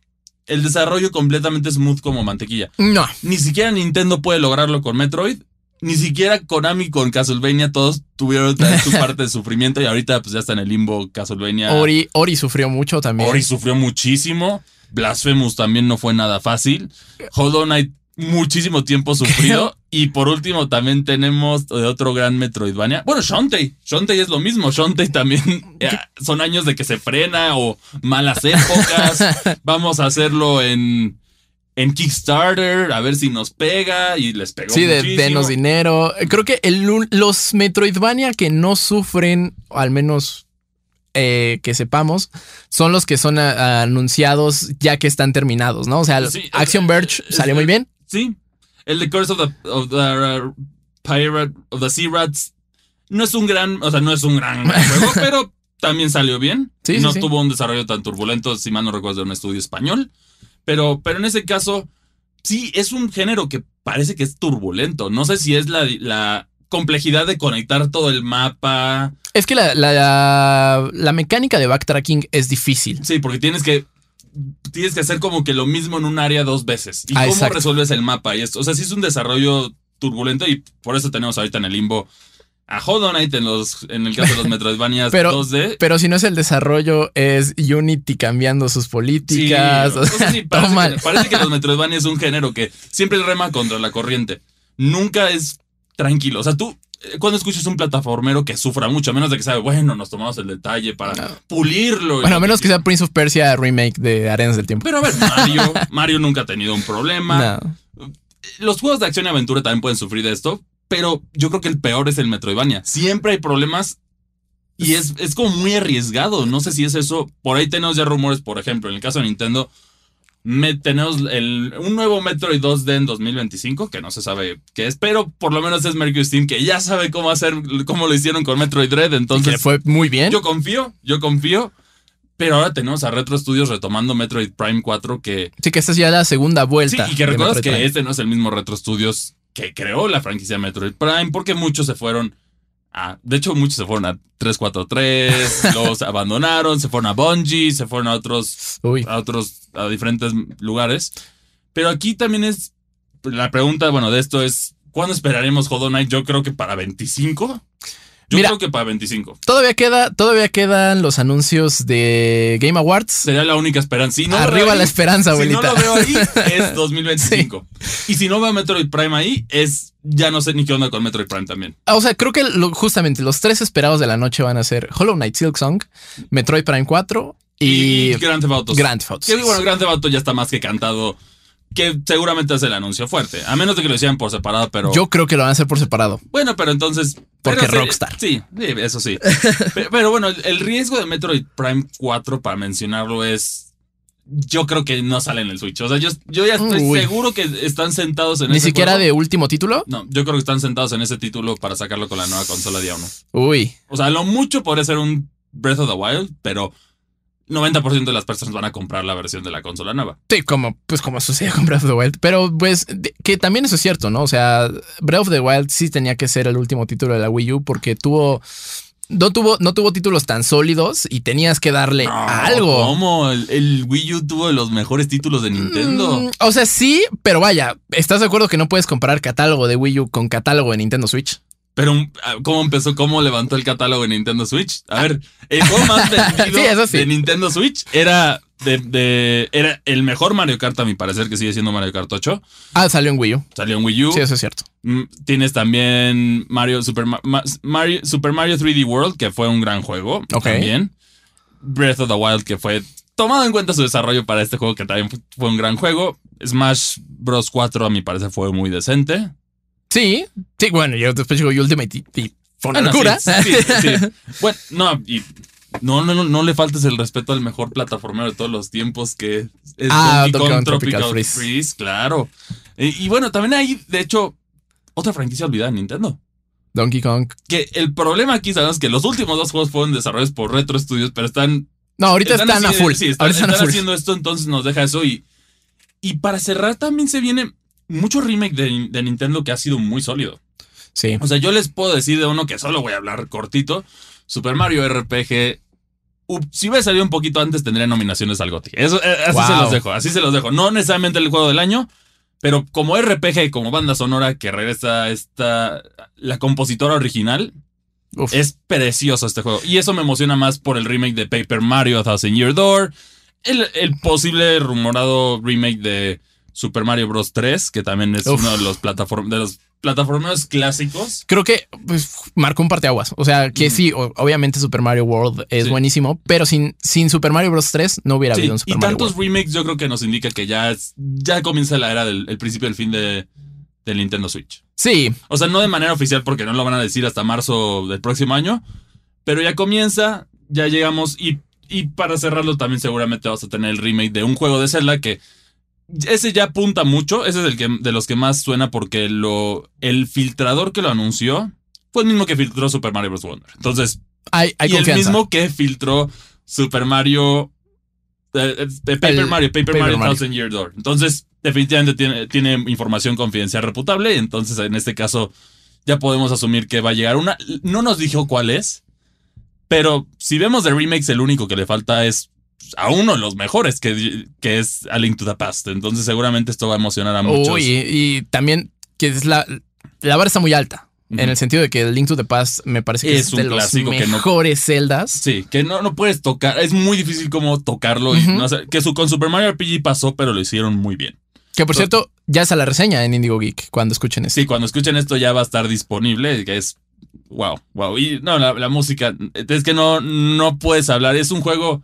el desarrollo completamente smooth como mantequilla. No, Ni siquiera Nintendo puede lograrlo con Metroid. Ni siquiera Konami con Castlevania. Todos tuvieron su parte de sufrimiento y ahorita pues ya está en el limbo Castlevania. Ori, Ori sufrió mucho también. Ori sufrió muchísimo. Blasphemous también no fue nada fácil. Hollow Knight muchísimo tiempo sufrido. y por último también tenemos de otro gran Metroidvania. Bueno, Shantae. Shantae es lo mismo. Shantae también eh, son años de que se frena o malas épocas. Vamos a hacerlo en, en Kickstarter a ver si nos pega y les pegó Sí, de denos dinero. Creo que el los Metroidvania que no sufren, al menos eh, que sepamos, son los que son a- anunciados ya que están terminados, ¿no? O sea, Sí, Action Verge salió muy bien. Sí. El The Curse of the, of the, uh, Pirate of the Sea Rats no es un gran, o sea, no es un gran, juego, pero también salió bien. Sí, no sí. tuvo un desarrollo tan turbulento, si mal no recuerdo, de un estudio español. Pero, pero en ese caso, sí, es un género que parece que es turbulento. No sé si es la, la complejidad de conectar todo el mapa. Es que la, la- la mecánica de backtracking es difícil. Sí, porque tienes que. Tienes que hacer como que lo mismo en un área dos veces. ¿Y Ah, cómo exacto. resuelves el mapa? Y esto, o sea, sí es un desarrollo turbulento y por eso tenemos ahorita en el limbo a Knight en, los, en el caso de los Metroidvanias Pero- 2D. Pero si no es el desarrollo, es Unity cambiando sus políticas. Sí, o sea, parece, que, parece que los Metroidvania es un género que siempre rema contra la corriente. Nunca es tranquilo. O sea, tú cuando escuchas un plataformero que sufra mucho, a menos de que sabe, bueno, nos tomamos el detalle para No. pulirlo. Bueno, a menos que sea Prince of Persia remake de Arenas del Tiempo. Pero a ver, Mario, Mario nunca ha tenido un problema. No. Los juegos de acción y aventura también pueden sufrir de esto, pero yo creo que el peor es el Metroidvania. Siempre hay problemas y es, es como muy arriesgado. No sé si es eso. Por ahí tenemos ya rumores, por ejemplo, en el caso de Nintendo, me- tenemos el- un nuevo Metroid 2D en 2025, que no se sabe qué es, pero por lo menos es Mercury Steam, que ya sabe cómo hacer, cómo lo hicieron con Metroid Dread. Y Entonces, que fue muy bien. yo confío, yo confío. Pero ahora tenemos a Retro Studios retomando Metroid Prime 4 que sí, que esta es ya la segunda Sí, vuelta. y que recuerdas que Prime. este no es el mismo Retro Studios que creó la franquicia Metroid Prime, porque muchos se fueron a. De hecho, muchos se fueron a 343, los abandonaron, se fueron a Bungie, se fueron a otros, Uy. a otros, a diferentes lugares. Pero aquí también es. La pregunta, bueno, de esto es: ¿cuándo esperaremos Hollow Knight? Yo creo que para 25. Yo Mira. creo que para 25. Todavía queda, todavía quedan los anuncios de Game Awards. Sería la única esperanza. Si no Arriba ahí- la esperanza, Si no abuelita. lo veo ahí, es 2025. Y si no veo Metroid Prime ahí, es. Ya no sé ni qué onda con Metroid Prime también. Ah, O sea, creo que lo- justamente los tres esperados de la noche van a ser Hollow Knight Silk Song, Metroid Prime 4 y, Grand Theft Auto. Grand Theft Auto Que 6. bueno, Grand Theft Auto ya está más que cantado. Que seguramente es el anuncio fuerte. A menos de que lo hicieran por separado, pero. Yo creo que lo van a hacer por separado. Bueno, pero entonces. Porque pero Rockstar. Sí, sí, eso sí. pero, pero bueno, el, riesgo de Metroid Prime 4, para mencionarlo, es. Yo creo que no sale en el Switch. O sea, yo, yo ya estoy Uy. seguro que están sentados en Ni ese siquiera juego. de último título. No, yo creo que están sentados en ese título para sacarlo con la nueva consola día 1. Uy. O sea, lo mucho podría ser un Breath of the Wild, pero 90% de las personas van a comprar la versión de la consola nueva. Sí, como, pues como sucede con Breath of the Wild. Pero pues que también eso es cierto, ¿no? O sea, Breath of the Wild sí tenía que ser el último título de la Wii U porque tuvo. No tuvo, no tuvo títulos tan sólidos y tenías que darle No, algo. ¿Cómo? El, el Wii U tuvo los mejores títulos de Nintendo. Mm, o sea, sí, pero vaya, ¿estás de acuerdo que no puedes comparar catálogo de Wii U con catálogo de Nintendo Switch? Pero, ah, ¿cómo empezó? ¿Cómo levantó el catálogo de Nintendo Switch? A ver, el juego más vendido Sí, eso sí. de Nintendo Switch era, de, de- era el mejor Mario Kart, a mi parecer, que sigue siendo Mario Kart 8. Ah, salió en Wii U. Salió en Wii U. Sí, eso es cierto. Mm, Tienes también Mario Super, Ma- Ma- Mario Super Mario 3D World, que fue un gran juego Ok. también. Breath of the Wild, que fue tomado en cuenta su desarrollo para este juego, que también fu- fue un gran juego. Smash Bros. 4, a mi parecer, fue muy decente. Sí, sí, bueno, yo después llegó Ultimate y, y fue una Bueno, locura. sí, sí, sí. Bueno, no, y no, no, no, no le faltes el respeto al mejor plataformero de todos los tiempos, que es Ah, Donkey Kong Tropical, Tropical Freeze. Freeze. claro. Y, y bueno, también hay, de hecho, otra franquicia olvidada en Nintendo. Donkey Kong. Que el problema aquí sabemos que los últimos dos juegos fueron desarrollados por Retro Studios, pero están. No, ahorita están, a así full. Sí, están, están a están full. haciendo esto, entonces nos deja eso. Y, y para cerrar, también se viene mucho remake de, de Nintendo que ha sido muy sólido. Sí. O sea, yo les puedo decir de uno que solo voy a hablar cortito. Super Mario RPG. si hubiera salido un poquito antes, tendría nominaciones al GOTY. Eso, eh, así Wow. se los dejo, así se los dejo. No necesariamente el juego del año, pero como RPG, como banda sonora que regresa esta. La compositora original. Uf. Es precioso este juego. Y eso me emociona más por el remake de Paper Mario A Thousand Year Door. El, el posible rumorado remake de Super Mario Bros. 3, que también es Uf. uno de los, plataform de los plataformeros clásicos. Creo que pues, marcó un parteaguas. O sea, que sí, obviamente Super Mario World es Sí. buenísimo, pero sin, sin Super Mario Bros. 3 no hubiera Sí, habido un Super y Mario tantos World. remakes yo creo que nos indica que ya, es- ya comienza la era del el principio del fin de, del Nintendo Switch. Sí, O sea, no de manera oficial porque no lo van a decir hasta marzo del próximo año, pero ya comienza, ya llegamos y, y para cerrarlo también seguramente vas a tener el remake de un juego de Zelda que ese ya apunta mucho, ese es el que de los que más suena porque lo el filtrador que lo anunció fue el mismo que filtró Super Mario Bros. Wonder. Entonces, hay, hay y el confianza. mismo que filtró Super Mario. eh, eh, Paper El Mario, Paper, Paper Mario Mario. Thousand Year Door. Entonces, definitivamente tiene, tiene información confidencial reputable. Entonces, en este caso, ya podemos asumir que va a llegar una. No nos dijo cuál es. Pero si vemos de remakes, el único que le falta es a uno de los mejores, que, que es A Link to the Past. Entonces, seguramente esto va a emocionar a muchos. Uy, y, y también que es la, la vara está muy alta. En el sentido de que el Link to the Past me parece que es, Es un de los no- mejores celdas. Sí, que no, no puedes tocar. Es muy difícil como tocarlo. y Ujú. no hacer- que su, con Super Mario RPG pasó, pero lo hicieron muy bien. Que por cierto, ya está la reseña en Indigo Geek cuando escuchen esto. Sí, cuando escuchen esto ya va a estar disponible, que es wow, wow. Y no, la, la, música, es que no, no puedes hablar. Es un juego,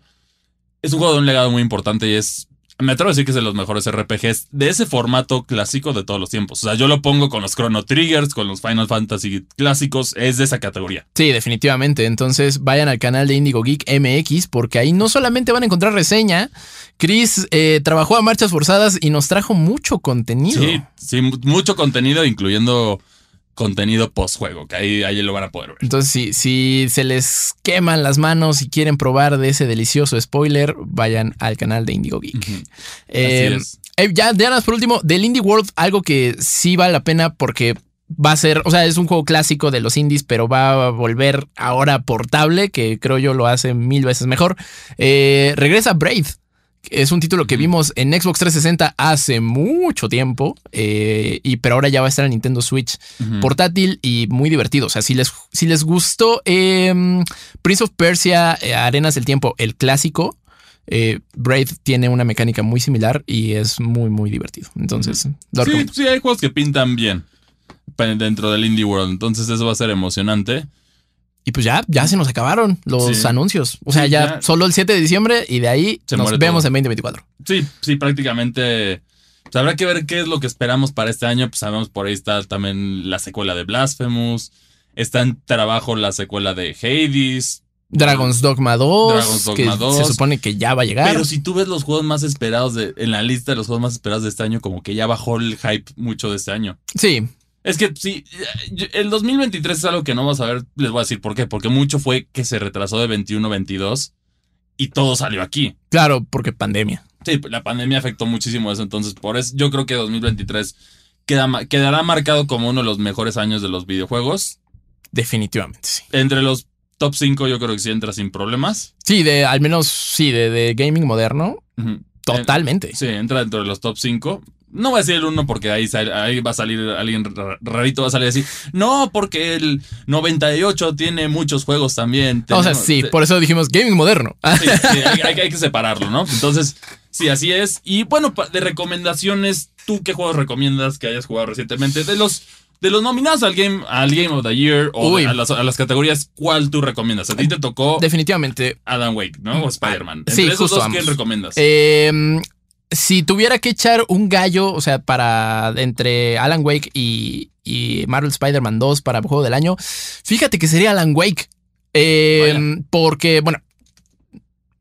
es un juego de un legado muy importante y es me atrevo a decir que es de los mejores RPGs de ese formato clásico de todos los tiempos. O sea, yo lo pongo con los Chrono Triggers, con los Final Fantasy clásicos, es de esa categoría. Sí, definitivamente. Entonces vayan al canal de Indigo Geek MX porque ahí no solamente van a encontrar reseña, Chris eh, trabajó a marchas forzadas y nos trajo mucho contenido. Sí, sí, mucho contenido, incluyendo contenido post-juego, que ahí, ahí lo van a poder ver. Entonces, si, si se les queman las manos y quieren probar de ese delicioso spoiler, vayan al canal de Indigo Geek. Eh, eh, ya, ya por último, del Indie World, algo que sí vale la pena porque va a ser, o sea, es un juego clásico de los indies, pero va a volver ahora portable, que creo yo lo hace mil veces mejor. Eh, regresa Braid. Es un título que vimos en Xbox 360 hace mucho tiempo, eh, y, pero ahora ya va a estar en Nintendo Switch portátil y muy divertido. O sea, si les, si les gustó em, Prince of Persia, eh, Arenas del Tiempo, el clásico, eh, Braid tiene una mecánica muy similar y es muy, muy divertido. Entonces, sí, sí, hay juegos que pintan bien dentro del Indie World. Entonces, eso va a ser emocionante. Y pues ya, ya se nos acabaron los anuncios. O sea, ya, solo el 7 de diciembre y de ahí nos vemos en 2024. Sí, sí, prácticamente. Pues habrá que ver qué es lo que esperamos para este año. Pues sabemos por ahí está también la secuela de Blasphemous. Está en trabajo la secuela de Hades. Dragon's Dogma 2. Dragon's Dogma 2. Se supone que ya va a llegar. Pero si tú ves los juegos más esperados de, en la lista de los juegos más esperados de este año, como que ya bajó el hype mucho de este año. Sí, es que sí, el 2023 es algo que no vamos a ver, les voy a decir por qué, porque mucho fue que se retrasó de 21-22 y todo salió aquí. Claro, porque pandemia. Sí, la pandemia afectó muchísimo eso, entonces por eso yo creo que 2023 queda, quedará marcado como uno de los mejores años de los videojuegos. Definitivamente, sí. Entre los top 5 yo creo que sí entra sin problemas. Sí, de al menos sí, de, gaming moderno. Totalmente. sí, entra dentro de los top 5. No voy a decir el 1 porque ahí, ahí va a salir alguien rarito, va a salir así. No, porque el 98 tiene muchos juegos también. o sea, sí, por eso dijimos gaming moderno. Sí, hay, que separarlo, ¿no? Entonces, sí, así es. Y bueno, de recomendaciones, ¿tú qué juegos recomiendas que hayas jugado recientemente? De los de los nominados al Game, al Game of the Year o a las, categorías, ¿cuál tú recomiendas? A ti te tocó. Definitivamente. Adam Wake, ¿no? O Spider-Man. Sí, esos dos, ¿quién recomiendas? Eh, si tuviera que echar un gallo, o sea, para entre Alan Wake y, Marvel Spider-Man 2 para el juego del año, fíjate que sería Alan Wake. Em, porque, bueno,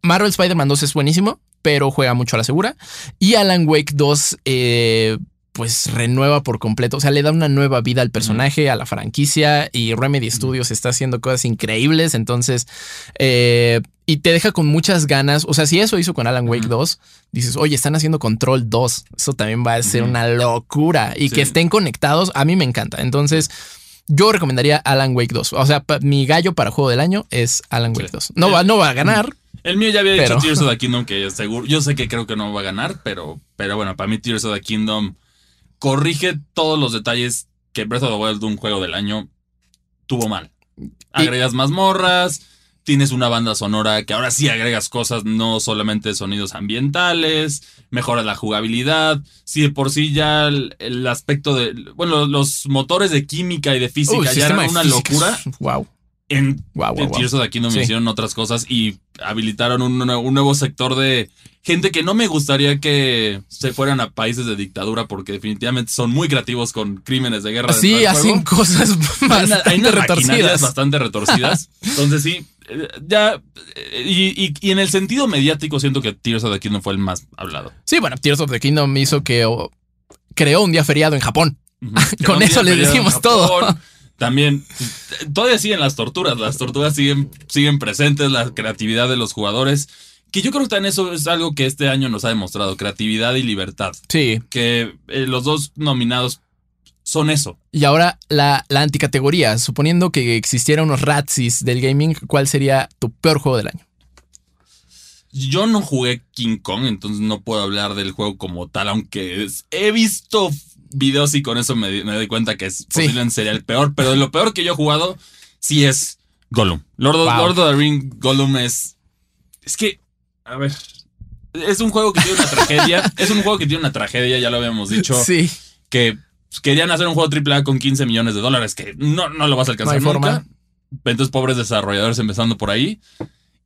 Marvel Spider-Man 2 es buenísimo, pero juega mucho a la segura. Y Alan Wake 2, eh, pues renueva por completo, o sea, le da una nueva vida al personaje, a la franquicia y Remedy Studios está haciendo cosas increíbles, entonces, eh, y te deja con muchas ganas, o sea, si eso hizo con Alan Wake 2, dices, oye, están haciendo Control 2, eso también va a ser una locura. Y que estén conectados, a mí me encanta, entonces... Yo recomendaría Alan Wake 2. O sea, mi gallo para juego del año es Alan Wake 2. No, va, no va a ganar, el mío ya había dicho Tears of the Kingdom que seguro. Yo sé que creo que no va a ganar, pero, pero bueno, para mí Tears of the Kingdom corrige todos los detalles que Breath of the Wild, un juego del año, tuvo mal. Agregas mazmorras, tienes una banda sonora que ahora sí agregas cosas, no solamente sonidos ambientales, mejora la jugabilidad. Si de por sí ya el, aspecto de. Bueno, los motores de química y de física ya eran una locura. Wow. En, wow, de aquí no me hicieron otras cosas y habilitaron un, nuevo sector de gente que no me gustaría que se fueran a países de dictadura porque definitivamente son muy creativos con crímenes de guerra. Sí, hacen cosas bastante retorcidas. Bastante retorcidas. Entonces sí, eh, ya. Y, y, en el sentido mediático siento que Tears of the Kingdom fue el más hablado. Sí, bueno, Tears of the Kingdom hizo que creó un día feriado en Japón. Con eso le decimos todo. También, todavía siguen las torturas, las torturas siguen, siguen presentes, la creatividad de los jugadores. Que yo creo que también eso es algo que este año nos ha demostrado, creatividad y libertad. Sí. Que eh, los dos nominados son eso. Y ahora la, la anticategoría, suponiendo que existiera unos Ratsis del gaming, ¿cuál sería tu peor juego del año? Yo no jugué King Kong, entonces no puedo hablar del juego como tal, aunque he visto videos y con eso me, doy cuenta que es posiblemente sería el peor. Pero lo peor que yo he jugado, sí es Gollum. Lord, of the Ring Gollum es. Es que. A ver. Es un juego que tiene una tragedia. Es un juego que tiene una tragedia, ya lo habíamos dicho. Sí. Que querían hacer un juego AAA con 15 millones de dólares, que no, no lo vas a alcanzar No nunca. forma. Entonces, pobres desarrolladores empezando por ahí.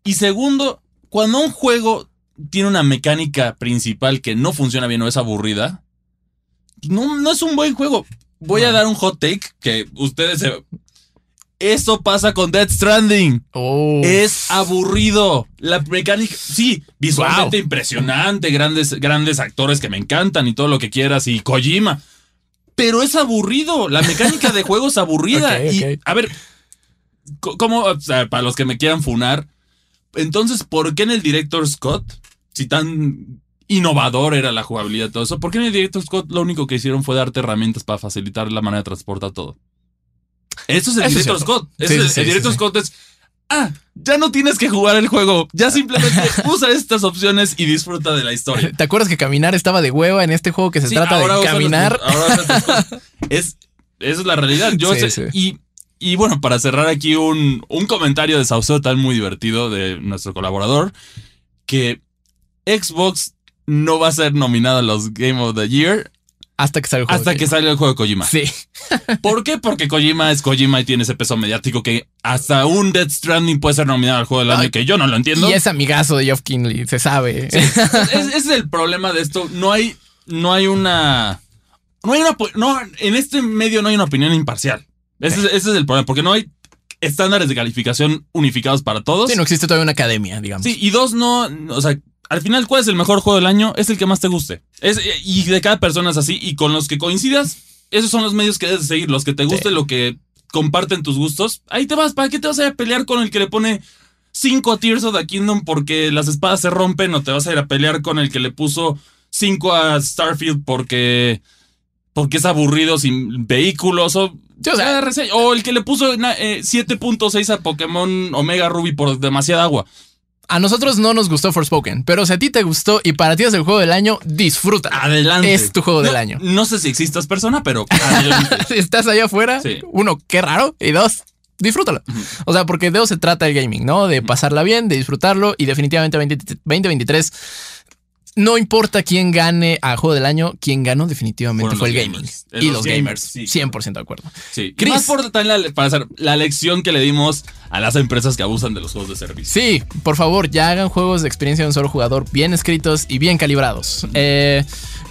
Y segundo, cuando un juego tiene una mecánica principal que no funciona bien o es aburrida, no, no es un buen juego. Voy a dar un hot take que ustedes se... Eso pasa con Death Stranding. Oh. Es aburrido. La mecánica, sí, visualmente Wow. impresionante, grandes, grandes actores que me encantan y todo lo que quieras, y Kojima. Pero es aburrido. La mecánica de juego es aburrida. Y, a ver, co- ¿cómo, o sea, para los que me quieran funar, entonces, ¿por qué en el Director Scott, si tan innovador era la jugabilidad todo eso, ¿por qué en el Director Scott lo único que hicieron fue darte herramientas para facilitar la manera de transportar todo? Eso es el Eso cierto. Scott. Sí, el, sí, el sí, Director sí. Scott es. Ah, ya no tienes que jugar el juego. Ya simplemente usa estas opciones y disfruta de la historia. ¿Te acuerdas que caminar estaba de hueva en este juego que se trata de caminar? nuestros- ahora es, esa es la realidad. Yo sé-. Y, y bueno, para cerrar aquí un, un comentario de Sauceo tal muy divertido de nuestro colaborador, que Xbox no va a ser nominado a los Game of the Year Hasta que salga el juego. hasta que salga el juego de Kojima. Sí. ¿Por qué? Porque Kojima es Kojima y tiene ese peso mediático que hasta un Death Stranding puede ser nominado al juego del año, que yo no lo entiendo. Y es amigazo de Geoff Kinley, se sabe. Sí, ese es el problema de esto. No hay, no hay una. No hay una. No, en este medio no hay una opinión imparcial. Ese, es- ese es el problema, porque no hay estándares de calificación unificados para todos. Sí, no existe todavía una academia, digamos. Sí, y dos, no. O sea, al final, ¿cuál es el mejor juego del año? Es el que más te guste. Es, y de cada persona es así. Y con los que coincidas, esos son los medios que debes de seguir. Los que te guste, Sí. lo que comparten tus gustos. Ahí te vas. ¿Para qué te vas a ir a pelear con el que le pone 5 a Tears of the Kingdom porque las espadas se rompen? O te vas a ir a pelear con el que le puso 5 a Starfield porque. Porque es aburrido sin vehículos. O, Sí, o sea- el que le puso na- eh, 7.6 a Pokémon Omega Ruby por demasiada agua. A nosotros no nos gustó Forspoken, pero si a ti te gustó y para ti es el juego del año, disfruta. Adelante. Es tu juego No- del año. No sé si existas persona, pero adelante. Si estás allá afuera, Sí. uno, qué raro, y dos, disfrútalo. O sea, porque de eso se trata el gaming, ¿no? De pasarla bien, de disfrutarlo y definitivamente 20 2023 no importa quién gane a juego del año, quien ganó definitivamente Fueron fue el gaming gamers. y Los los gamers, gamers. sí. 100% de acuerdo. Sí. Y Chris. más por también la, para hacer la lección que le dimos a las empresas que abusan de los juegos de servicio. Sí, por favor, ya hagan juegos de experiencia de un solo jugador bien escritos y bien calibrados. Eh,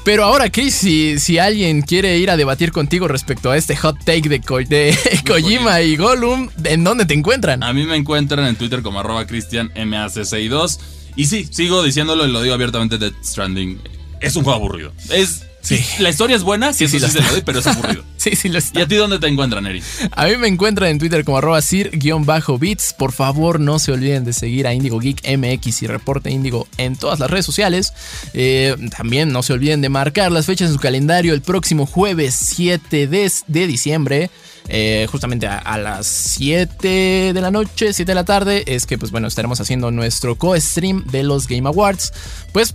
pero ahora, Chris, si, si alguien quiere ir a debatir contigo respecto a este hot take de, Ko- de Kojima y Gollum, ¿en dónde te encuentran? A mí me encuentran en Twitter como arroba cristianmac62. Y sí, sigo diciéndolo y lo digo abiertamente, Death Stranding es un juego aburrido. Es, Sí. La historia es buena, sí, Sí, sí, sí lo doy, pero es aburrido. Sí, sí lo ¿Y está. a ti dónde te encuentran, Eri? A mí me encuentran en Twitter como arroba sir-bits. Por favor, no se olviden de seguir a Indigo Geek MX y Reporte Indigo en todas las redes sociales. Eh, también no se olviden de marcar las fechas en su calendario el próximo jueves 7 de, de diciembre. eh, justamente a, a las 7 de la noche, 7 de la tarde, es que pues bueno, estaremos haciendo nuestro co-stream de los Game Awards. Pues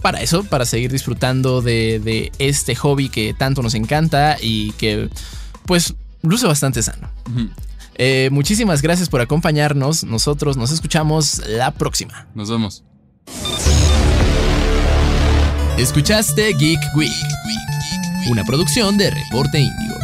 para eso, para seguir disfrutando de, de este hobby que tanto nos encanta y que pues luce bastante sano. Eh, muchísimas gracias por acompañarnos. Nosotros nos escuchamos la próxima. Nos vemos. Escuchaste Geek Week, una producción de Reporte Índigo.